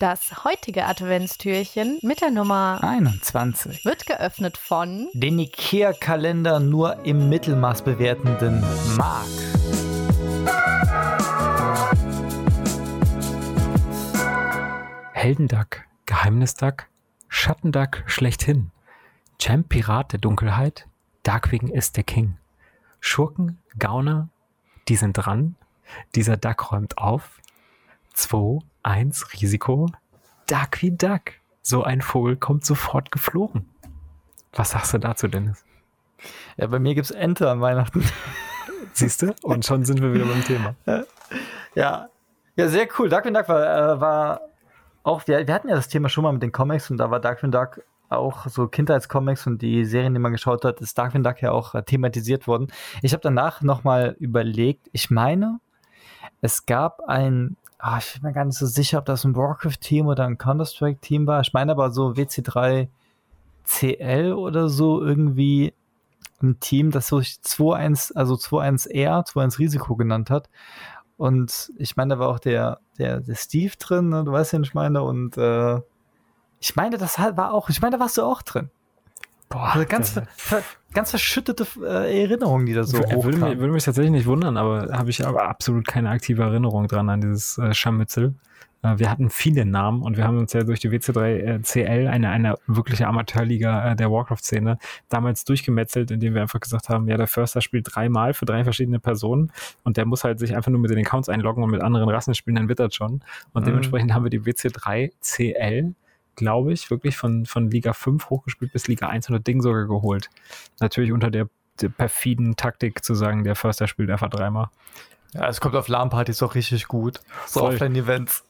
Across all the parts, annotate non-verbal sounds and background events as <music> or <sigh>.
Das heutige Adventstürchen mit der Nummer 21 wird geöffnet von den Ikea-Kalender nur im Mittelmaß bewertenden Marc. Heldenduck, Geheimnisduck, Schattenduck schlechthin, Champ Pirat der Dunkelheit, Darkwing ist der King. Schurken, Gauner, die sind dran, dieser Duck räumt auf, 2, 1, Risiko. Duck wie Duck. So ein Vogel kommt sofort geflogen. Was sagst du dazu, Dennis? Ja, bei mir gibt es Ente an Weihnachten. <laughs> Siehst du? Und schon sind wir wieder beim Thema. Ja, ja sehr cool. Darkwing Duck war, äh, war auch, wir, wir hatten ja das Thema schon mal mit den Comics und da war Darkwing Duck auch so Kindheitscomics und die Serien, die man geschaut hat, ist Darkwing Duck ja auch äh, thematisiert worden. Ich habe danach nochmal überlegt, ich meine, es gab ein ah, ich bin mir gar nicht so sicher, ob das ein Warcraft-Team oder ein Counter-Strike-Team war. Ich meine aber so WC3 CL oder so irgendwie ein Team, das so 2-1, also 2-1R, 2-1 Risiko genannt hat. Und ich meine, da war auch der, der, der Steve drin, ne? du weißt ja, ich meine, und äh, ich meine, das war auch, ich meine, da warst du auch drin. Boah, also ganz, ver, ganz verschüttete äh, Erinnerungen, die da so würde, würde, mich, würde mich tatsächlich nicht wundern, aber habe ich aber absolut keine aktive Erinnerung dran an dieses äh, Scharmützel. Äh, wir hatten viele Namen und wir haben uns ja durch die WC3 CL, eine, eine wirkliche Amateurliga äh, der Warcraft-Szene, damals durchgemetzelt, indem wir einfach gesagt haben, ja, der Förster spielt dreimal für drei verschiedene Personen und der muss halt sich einfach nur mit den Accounts einloggen und mit anderen Rassen spielen, dann wird das schon. Und mhm. dementsprechend haben wir die WC3 CL glaube ich, wirklich von, von Liga 5 hochgespielt bis Liga 1 und das Ding sogar geholt. Natürlich unter der, der perfiden Taktik zu sagen, der Förster spielt einfach dreimal. Ja, es kommt auf LAN-Partys auch richtig gut. So Offline-Events.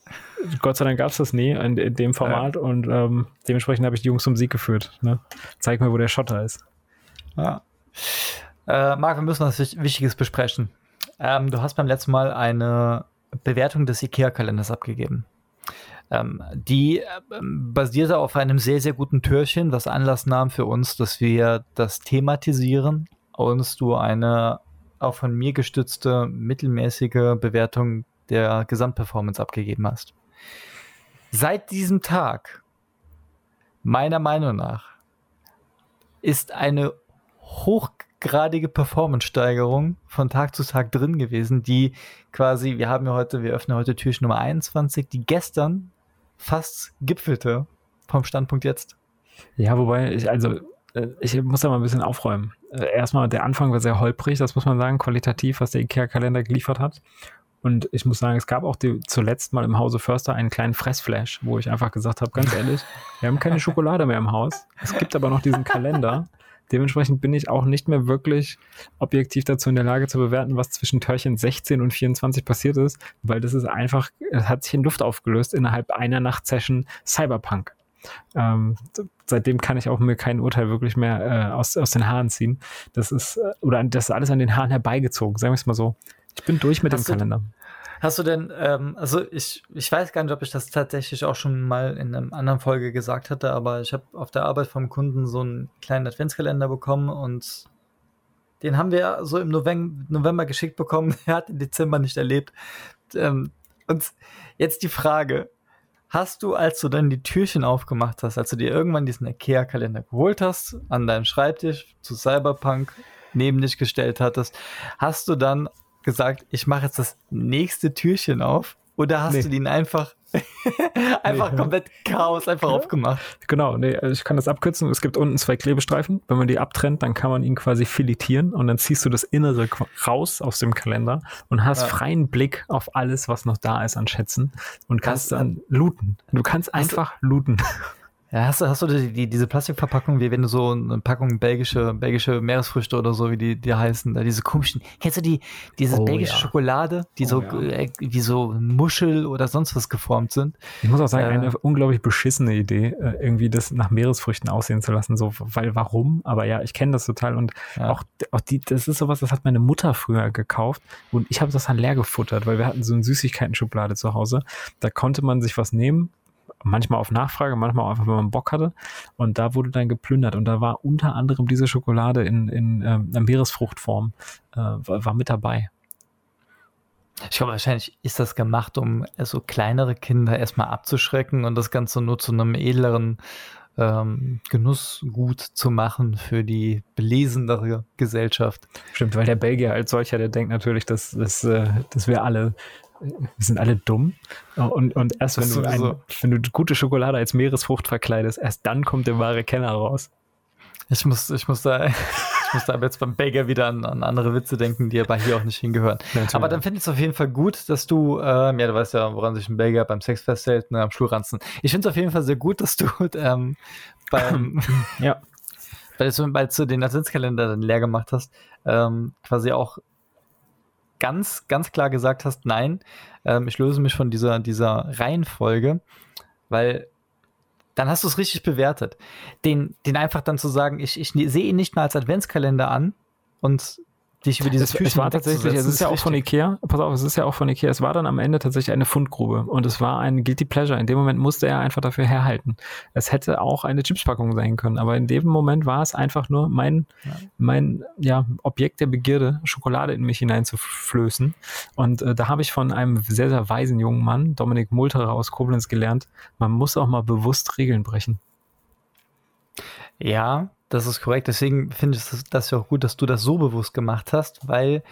Gott sei Dank gab es das nie in, in dem Format ja. und ähm, dementsprechend habe ich die Jungs zum Sieg geführt. Ne? Zeig mir, wo der Schotter ist. Ja. Äh, Marc, wir müssen was Wichtiges besprechen. Ähm, du hast beim letzten Mal eine Bewertung des IKEA-Kalenders abgegeben. Ähm, die ähm, basierte auf einem sehr, sehr guten Türchen, was Anlass nahm für uns, dass wir das thematisieren und du eine auch von mir gestützte mittelmäßige Bewertung der Gesamtperformance abgegeben hast. Seit diesem Tag, meiner Meinung nach, ist eine hochgradige Performance-Steigerung von Tag zu Tag drin gewesen, die quasi, wir haben ja heute, wir öffnen heute Türchen Nummer 21, die gestern fast gipfelte vom Standpunkt jetzt. Ja, wobei ich, also, äh, ich muss da mal ein bisschen aufräumen. Äh, erstmal, der Anfang war sehr holprig, das muss man sagen, qualitativ, was der IKEA-Kalender geliefert hat. Und ich muss sagen, es gab auch die, zuletzt mal im Hause Förster einen kleinen Fressflash, wo ich einfach gesagt habe, ganz ehrlich, wir haben keine Schokolade mehr im Haus. Es gibt aber noch diesen Kalender. Dementsprechend bin ich auch nicht mehr wirklich objektiv dazu in der Lage zu bewerten, was zwischen Törchen 16 und 24 passiert ist, weil das ist einfach, es hat sich in Luft aufgelöst innerhalb einer Nachtsession Cyberpunk. Ähm, seitdem kann ich auch mir kein Urteil wirklich mehr äh, aus, aus den Haaren ziehen. Das ist, äh, oder das ist alles an den Haaren herbeigezogen, sagen wir es mal so. Ich bin durch mit Hast dem Kalender. Hast du denn, ähm, also ich, ich weiß gar nicht, ob ich das tatsächlich auch schon mal in einer anderen Folge gesagt hatte, aber ich habe auf der Arbeit vom Kunden so einen kleinen Adventskalender bekommen und den haben wir so im November, geschickt bekommen. <laughs> er hat den Dezember nicht erlebt. Ähm, und jetzt die Frage, hast du, als du dann die Türchen aufgemacht hast, als du dir irgendwann diesen IKEA-Kalender geholt hast, an deinem Schreibtisch zu Cyberpunk neben dich gestellt hattest, hast du dann gesagt, ich mache jetzt das nächste Türchen auf? Oder hast nee. du den einfach, <laughs> einfach nee. komplett Chaos einfach aufgemacht? Genau, nee, also ich kann das abkürzen. Es gibt unten zwei Klebestreifen. Wenn man die abtrennt, dann kann man ihn quasi filetieren und dann ziehst du das Innere raus aus dem Kalender und hast ja. freien Blick auf alles, was noch da ist an Schätzen und kannst dann looten. Du kannst einfach looten. <laughs> Ja, hast du, hast du die, die, diese Plastikverpackung, wie wenn du so eine Packung belgische, belgische Meeresfrüchte oder so, wie die, die heißen, da diese komischen, kennst du die, diese oh, belgische ja. Schokolade, die oh, so, ja. äh, wie so Muschel oder sonst was geformt sind? Ich muss auch sagen, äh, eine unglaublich beschissene Idee, äh, irgendwie das nach Meeresfrüchten aussehen zu lassen, so, weil warum? Aber ja, ich kenne das total und ja. auch, auch die, das ist sowas, das hat meine Mutter früher gekauft und ich habe das dann leer gefuttert, weil wir hatten so eine Süßigkeiten-Schublade zu Hause. Da konnte man sich was nehmen, manchmal auf Nachfrage, manchmal auch einfach, wenn man Bock hatte. Und da wurde dann geplündert. Und da war unter anderem diese Schokolade in, in ähm, Meeresfruchtform, äh, war, war mit dabei. Ich glaube, wahrscheinlich ist das gemacht, um so kleinere Kinder erstmal abzuschrecken und das Ganze nur zu einem edleren ähm, Genussgut zu machen für die belesendere Gesellschaft. Stimmt, weil der Belgier als solcher, der denkt natürlich, dass, dass, äh, dass wir alle sind alle dumm. Und, und erst wenn du, ein, wenn du gute Schokolade als Meeresfrucht verkleidest, erst dann kommt der wahre Kenner raus. Ich muss, ich muss da, <laughs> ich muss da jetzt beim Bagger wieder an, an, andere Witze denken, die aber hier auch nicht hingehören. Natürlich. Aber dann finde ich es auf jeden Fall gut, dass du, ähm, ja, du weißt ja, woran sich ein Bagger beim Sex festhält, ne, am Schulranzen. Ich finde es auf jeden Fall sehr gut, dass du <laughs> ähm, beim, ja. <laughs> weil du, weil du den Adventskalender dann leer gemacht hast, ähm, quasi auch ganz, ganz klar gesagt hast, nein, ähm, ich löse mich von dieser, dieser Reihenfolge, weil dann hast du es richtig bewertet. Den, den einfach dann zu sagen, ich, ich sehe ihn nicht mal als Adventskalender an und dich über dieses es, es war tatsächlich, es ist ja auch von Ikea, pass auf, es ist ja auch von Ikea, es war dann am Ende tatsächlich eine Fundgrube und es war ein Guilty Pleasure. In dem Moment musste er einfach dafür herhalten. Es hätte auch eine Chipspackung sein können, aber in dem Moment war es einfach nur mein, ja. mein ja, Objekt der Begierde, Schokolade in mich hineinzuflößen. Und äh, da habe ich von einem sehr, sehr weisen jungen Mann, Dominik Multerer aus Koblenz, gelernt, man muss auch mal bewusst Regeln brechen. Ja, das ist korrekt. Deswegen finde ich das, ja auch gut, dass du das so bewusst gemacht hast, weil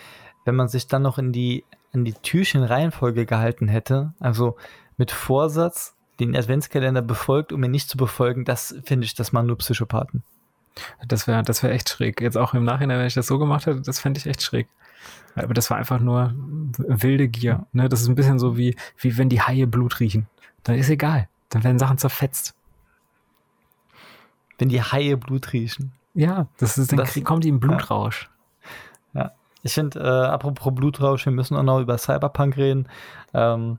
wenn man sich dann noch in die, in die Türchen-Reihenfolge gehalten hätte, also mit Vorsatz den Adventskalender befolgt, um ihn nicht zu befolgen, das finde ich, das machen nur Psychopathen. Das wäre das wär echt schräg. Jetzt auch im Nachhinein, wenn ich das so gemacht hätte, das fände ich echt schräg. Aber das war einfach nur wilde Gier. Ne? Das ist ein bisschen so wie, wie wenn die Haie Blut riechen. Dann ist egal. Dann werden Sachen zerfetzt wenn die Haie Blut riechen. Ja, das ist, dann das, kommt die im Blutrausch. Ja, ja. ich finde, äh, apropos Blutrausch, wir müssen auch noch über Cyberpunk reden. Ähm,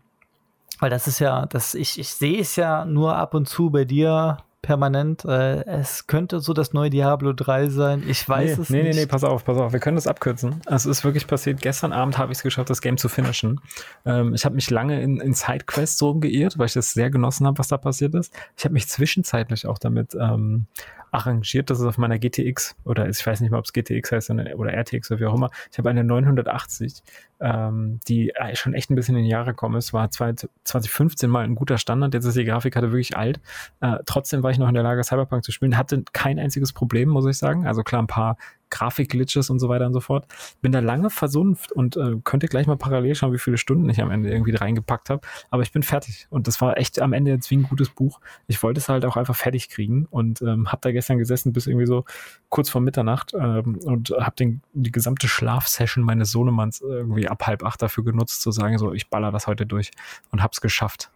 weil das ist ja, das, ich, ich sehe es ja nur ab und zu bei dir permanent. Äh, es könnte so das neue Diablo 3 sein. Ich weiß nee, es nee, nicht. Nee, nee, pass auf, pass auf. Wir können das abkürzen. Es ist wirklich passiert. Gestern Abend habe ich es geschafft, das Game zu finishen. Ähm, ich habe mich lange in, in Sidequests rumgeirrt, weil ich das sehr genossen habe, was da passiert ist. Ich habe mich zwischenzeitlich auch damit ähm, arrangiert, dass es auf meiner GTX oder ich weiß nicht mal, ob es GTX heißt oder RTX oder wie auch immer. Ich habe eine 980, ähm, die äh, schon echt ein bisschen in die Jahre gekommen ist. War 2015 mal ein guter Standard. Jetzt ist die Grafikkarte wirklich alt. Äh, trotzdem war ich noch in der Lage, Cyberpunk zu spielen. Hatte kein einziges Problem, muss ich sagen. Also klar, ein paar Grafikglitches und so weiter und so fort. Bin da lange versunft und äh, könnte gleich mal parallel schauen, wie viele Stunden ich am Ende irgendwie reingepackt habe. Aber ich bin fertig und das war echt am Ende jetzt wie ein gutes Buch. Ich wollte es halt auch einfach fertig kriegen und ähm, habe da gestern gesessen bis irgendwie so kurz vor Mitternacht ähm, und habe die gesamte Schlafsession meines Sohnemanns irgendwie ab halb acht dafür genutzt, zu sagen, so ich baller das heute durch und hab's geschafft.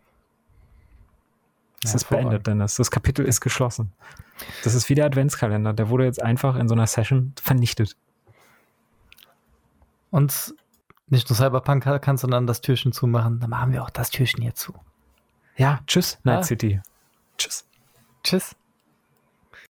Es ja, ist beendet, Dennis. Das Kapitel ist geschlossen. Das ist wie der Adventskalender. Der wurde jetzt einfach in so einer Session vernichtet. Und nicht nur Cyberpunk kann, sondern das Türchen zumachen. Dann machen wir auch das Türchen hier zu. Ja, tschüss, Night ja. City. Tschüss. Tschüss.